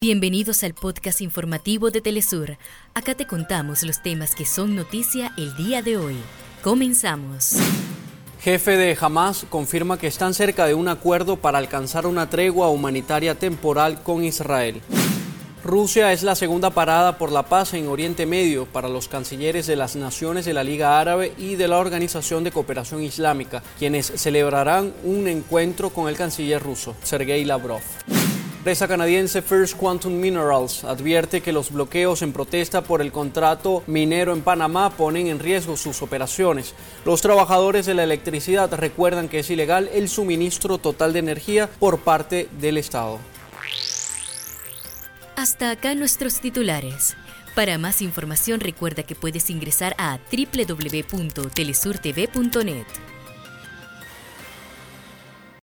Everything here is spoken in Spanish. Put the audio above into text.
Bienvenidos al podcast informativo de Telesur. Acá te contamos los temas que son noticia el día de hoy. Comenzamos. Jefe de Hamas confirma que están cerca de un acuerdo para alcanzar una tregua humanitaria temporal con Israel. Rusia es la segunda parada por la paz en Oriente Medio para los cancilleres de las naciones de la Liga Árabe y de la Organización de Cooperación Islámica, quienes celebrarán un encuentro con el canciller ruso, Sergei Lavrov. Empresa canadiense First Quantum Minerals advierte que los bloqueos en protesta por el contrato minero en Panamá ponen en riesgo sus operaciones. Los trabajadores de la electricidad recuerdan que es ilegal el suministro total de energía por parte del Estado. Hasta acá nuestros titulares. Para más información recuerda que puedes ingresar a www.telesurtv.net.